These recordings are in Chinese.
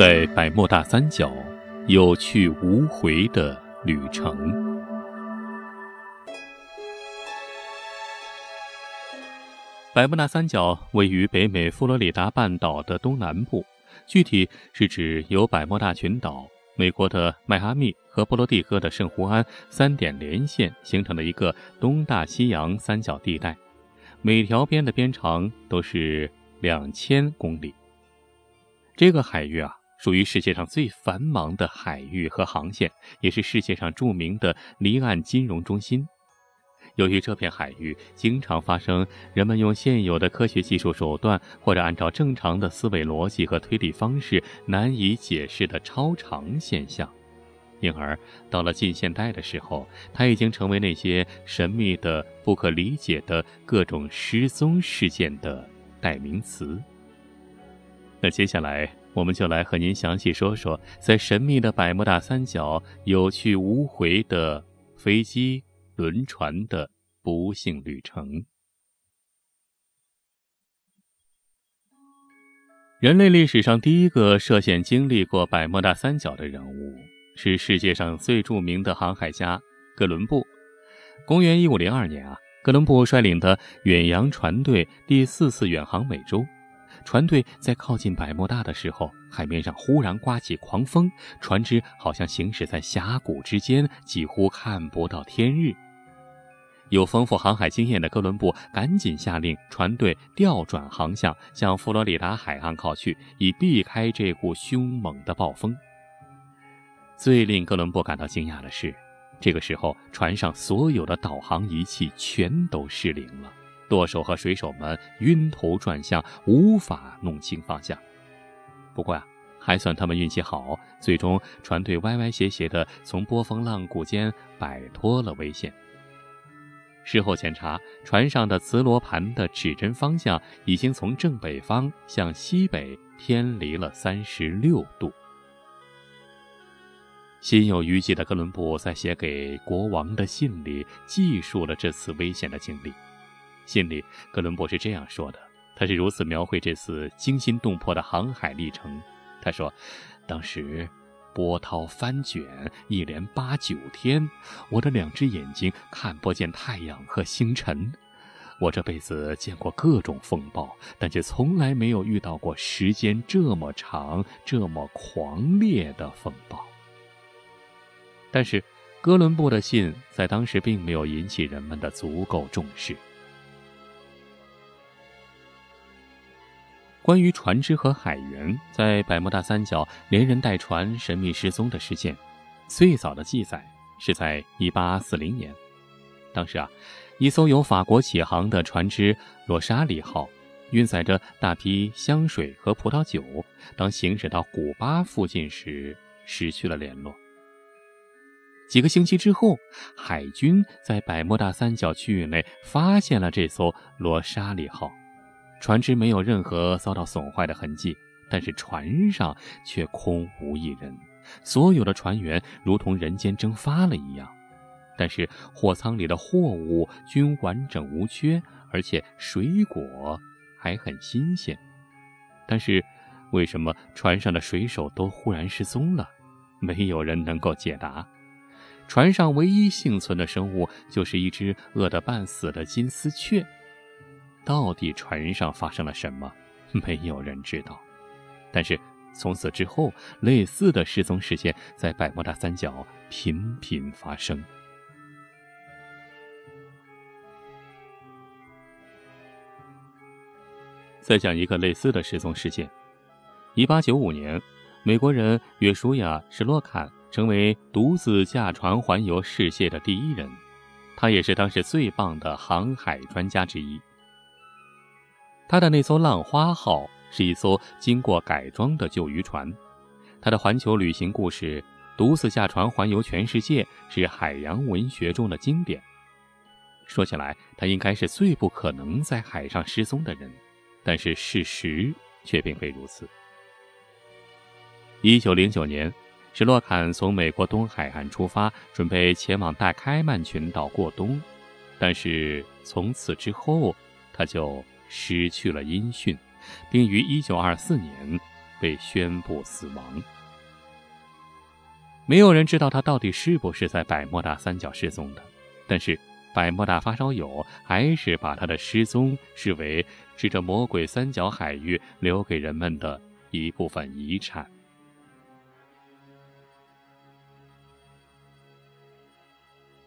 在百慕大三角有去无回的旅程。百慕大三角位于北美佛罗里达半岛的东南部，具体是指由百慕大群岛、美国的迈阿密和波罗的哥的圣胡安三点连线形成的一个东大西洋三角地带，每条边的边长都是两千公里。这个海域啊，属于世界上最繁忙的海域和航线，也是世界上著名的离岸金融中心。由于这片海域经常发生人们用现有的科学技术手段，或者按照正常的思维逻辑和推理方式难以解释的超常现象，因而到了近现代的时候，它已经成为那些神秘的、不可理解的各种失踪事件的代名词。那接下来，我们就来和您详细说说，在神秘的百慕大三角有去无回的飞机。轮船的不幸旅程。人类历史上第一个涉险经历过百慕大三角的人物，是世界上最著名的航海家哥伦布。公元一五零二年啊，哥伦布率领的远洋船队第四次远航美洲。船队在靠近百慕大的时候，海面上忽然刮起狂风，船只好像行驶在峡谷之间，几乎看不到天日。有丰富航海经验的哥伦布赶紧下令船队调转航向，向佛罗里达海岸靠去，以避开这股凶猛的暴风。最令哥伦布感到惊讶的是，这个时候船上所有的导航仪器全都失灵了，舵手和水手们晕头转向，无法弄清方向。不过呀，还算他们运气好，最终船队歪歪斜斜地从波峰浪谷间摆脱了危险。事后检查，船上的磁罗盘的指针方向已经从正北方向西北偏离了三十六度。心有余悸的哥伦布在写给国王的信里记述了这次危险的经历。信里，哥伦布是这样说的：他是如此描绘这次惊心动魄的航海历程。他说，当时。波涛翻卷，一连八九天，我的两只眼睛看不见太阳和星辰。我这辈子见过各种风暴，但却从来没有遇到过时间这么长、这么狂烈的风暴。但是，哥伦布的信在当时并没有引起人们的足够重视。关于船只和海员在百慕大三角连人带船神秘失踪的事件，最早的记载是在1840年。当时啊，一艘由法国起航的船只“罗莎里号”运载着大批香水和葡萄酒，当行驶到古巴附近时失去了联络。几个星期之后，海军在百慕大三角区域内发现了这艘“罗莎里号”。船只没有任何遭到损坏的痕迹，但是船上却空无一人，所有的船员如同人间蒸发了一样。但是货舱里的货物均完整无缺，而且水果还很新鲜。但是，为什么船上的水手都忽然失踪了？没有人能够解答。船上唯一幸存的生物就是一只饿得半死的金丝雀。到底船上发生了什么？没有人知道。但是从此之后，类似的失踪事件在百慕大三角频频发生。再讲一个类似的失踪事件：一八九五年，美国人约书亚·史洛坎成为独自驾船环游世界的第一人，他也是当时最棒的航海专家之一。他的那艘“浪花号”是一艘经过改装的旧渔船，他的环球旅行故事——独自驾船环游全世界，是海洋文学中的经典。说起来，他应该是最不可能在海上失踪的人，但是事实却并非如此。一九零九年，史洛坎从美国东海岸出发，准备前往大开曼群岛过冬，但是从此之后，他就。失去了音讯，并于1924年被宣布死亡。没有人知道他到底是不是在百慕大三角失踪的，但是百慕大发烧友还是把他的失踪视为是这魔鬼三角海域留给人们的一部分遗产。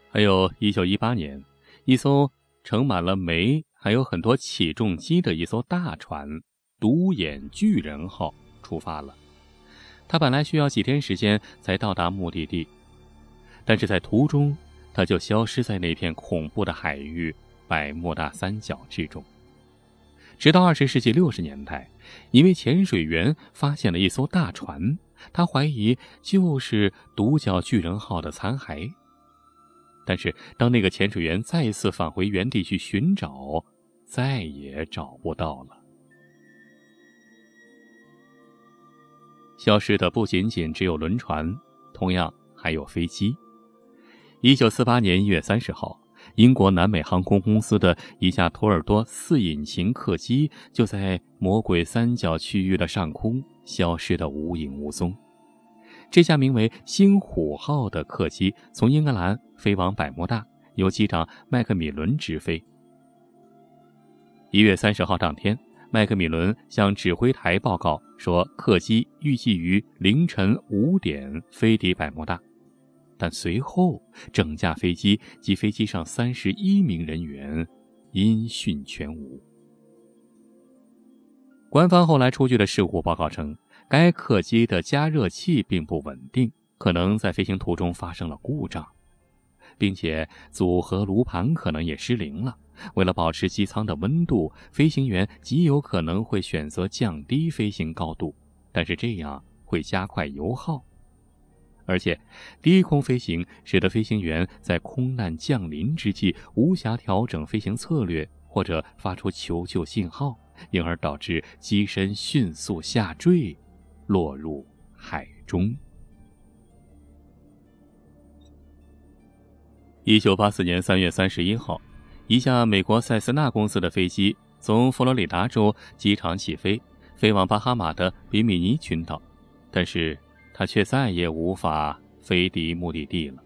还有一九一八年，一艘盛满了煤还有很多起重机的一艘大船“独眼巨人号”出发了。他本来需要几天时间才到达目的地，但是在途中他就消失在那片恐怖的海域——百慕大三角之中。直到二十世纪六十年代，一位潜水员发现了一艘大船，他怀疑就是“独角巨人号”的残骸。但是，当那个潜水员再次返回原地去寻找，再也找不到了。消失的不仅仅只有轮船，同样还有飞机。一九四八年一月三十号，英国南美航空公司的一架托尔多四引擎客机就在魔鬼三角区域的上空消失得无影无踪。这架名为“星虎号”的客机从英格兰飞往百慕大，由机长麦克米伦执飞。一月三十号当天，麦克米伦向指挥台报告说，客机预计于凌晨五点飞抵百慕大，但随后整架飞机及飞机上三十一名人员音讯全无。官方后来出具的事故报告称。该客机的加热器并不稳定，可能在飞行途中发生了故障，并且组合炉盘可能也失灵了。为了保持机舱的温度，飞行员极有可能会选择降低飞行高度，但是这样会加快油耗。而且，低空飞行使得飞行员在空难降临之际无暇调整飞行策略或者发出求救信号，因而导致机身迅速下坠。落入海中。一九八四年三月三十一号，一架美国塞斯纳公司的飞机从佛罗里达州机场起飞，飞往巴哈马的比米尼群岛，但是它却再也无法飞抵目的地了。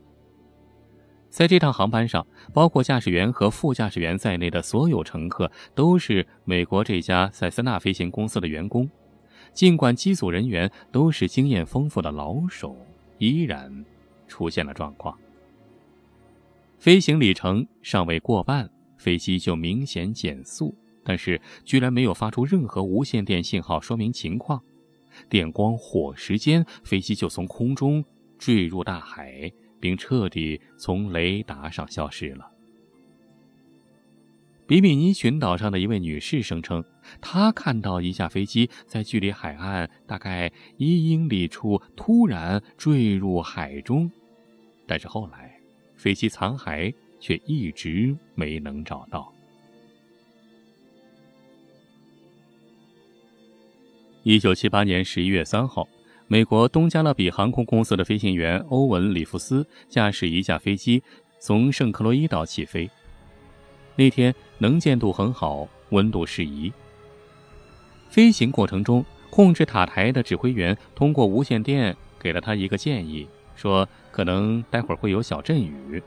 在这趟航班上，包括驾驶员和副驾驶员在内的所有乘客都是美国这家塞斯纳飞行公司的员工。尽管机组人员都是经验丰富的老手，依然出现了状况。飞行里程尚未过半，飞机就明显减速，但是居然没有发出任何无线电信号说明情况。电光火石间，飞机就从空中坠入大海，并彻底从雷达上消失了。比米尼群岛上的一位女士声称，她看到一架飞机在距离海岸大概一英里处突然坠入海中，但是后来飞机残骸却一直没能找到。一九七八年十一月三号，美国东加勒比航空公司的飞行员欧文·里夫斯驾驶一架飞机从圣克洛伊岛起飞。那天能见度很好，温度适宜。飞行过程中，控制塔台的指挥员通过无线电给了他一个建议，说可能待会儿会有小阵雨。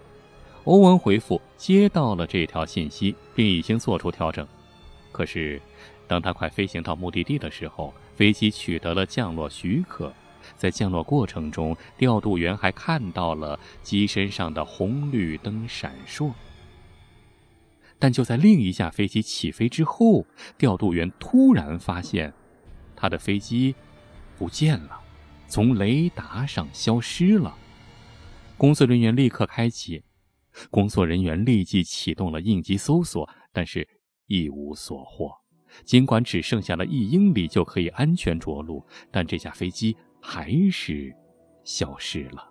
欧文回复接到了这条信息，并已经做出调整。可是，当他快飞行到目的地的时候，飞机取得了降落许可。在降落过程中，调度员还看到了机身上的红绿灯闪烁。但就在另一架飞机起飞之后，调度员突然发现，他的飞机不见了，从雷达上消失了。工作人员立刻开启，工作人员立即启动了应急搜索，但是一无所获。尽管只剩下了一英里就可以安全着陆，但这架飞机还是消失了。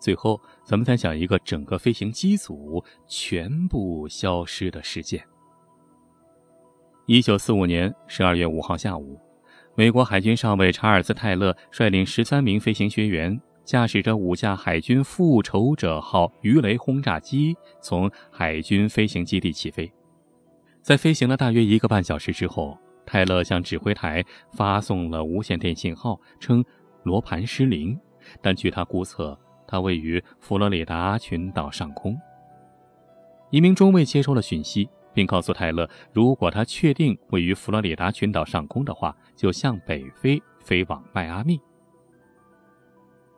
最后，咱们再讲一个整个飞行机组全部消失的事件。一九四五年十二月五号下午，美国海军上尉查尔斯·泰勒率领十三名飞行学员，驾驶着五架海军复仇者号鱼雷轰炸机从海军飞行基地起飞。在飞行了大约一个半小时之后，泰勒向指挥台发送了无线电信号，称罗盘失灵，但据他估测，它位于佛罗里达群岛上空。一名中尉接收了讯息，并告诉泰勒，如果他确定位于佛罗里达群岛上空的话，就向北飞，飞往迈阿密。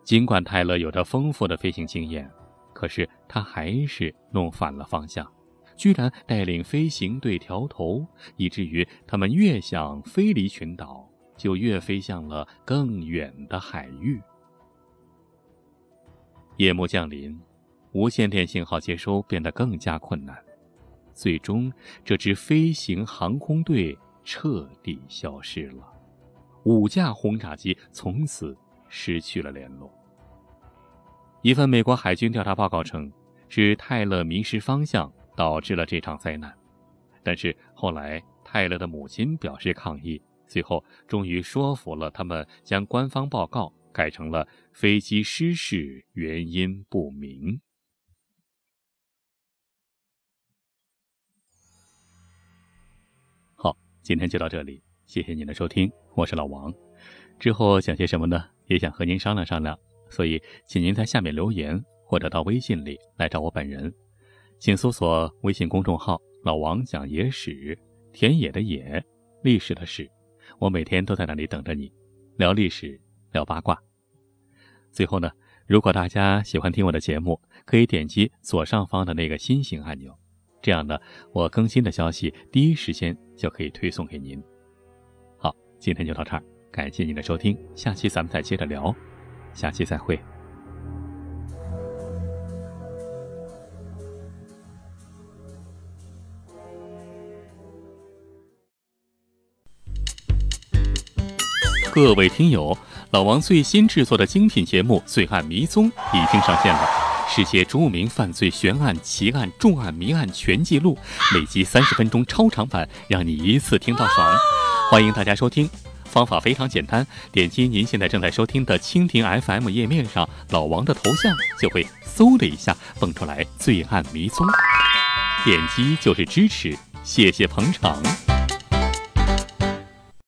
尽管泰勒有着丰富的飞行经验，可是他还是弄反了方向。居然带领飞行队调头，以至于他们越想飞离群岛，就越飞向了更远的海域。夜幕降临，无线电信号接收变得更加困难，最终，这支飞行航空队彻底消失了。五架轰炸机从此失去了联络。一份美国海军调查报告称，是泰勒迷失方向。导致了这场灾难，但是后来泰勒的母亲表示抗议，最后终于说服了他们，将官方报告改成了飞机失事原因不明。今天就到这里，谢谢您的收听，我是老王。之后想些什么呢？也想和您商量商量，所以请您在下面留言，或者到微信里来找我本人。请搜索微信公众号“老王讲野史”，田野的野，历史的史，我每天都在那里等着你，聊历史，聊八卦。最后呢，如果大家喜欢听我的节目，可以点击左上方的那个心形按钮，这样呢，我更新的消息第一时间就可以推送给您。好，今天就到这儿，感谢您的收听，下期咱们再接着聊，下期再会。各位听友，老王最新制作的精品节目《罪案迷踪》已经上线了，世界著名犯罪悬案、奇案、重案、谜案全记录，每集三十分钟超长版，让你一次听到爽。欢迎大家收听，方法非常简单，点击您现在正在收听的蜻蜓 FM 页面上老王的头像，就会嗖的一下蹦出来《罪案迷踪》，点击就是支持，谢谢捧场。